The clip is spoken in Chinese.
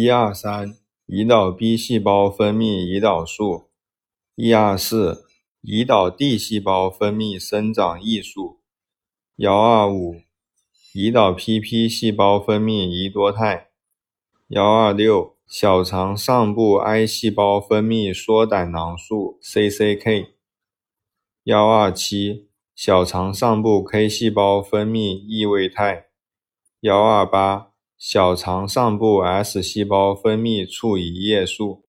一二三，胰岛 B 细胞分泌胰岛素。一二四，胰岛 D 细胞分泌生长益素。幺二五，胰岛 PP 细胞分泌胰多肽。幺二六，小肠上部 I 细胞分泌缩胆囊素 （CCK）。幺二七，小肠上部 K 细胞分泌异位肽。幺二八。小肠上部 S 细胞分泌促胰液素。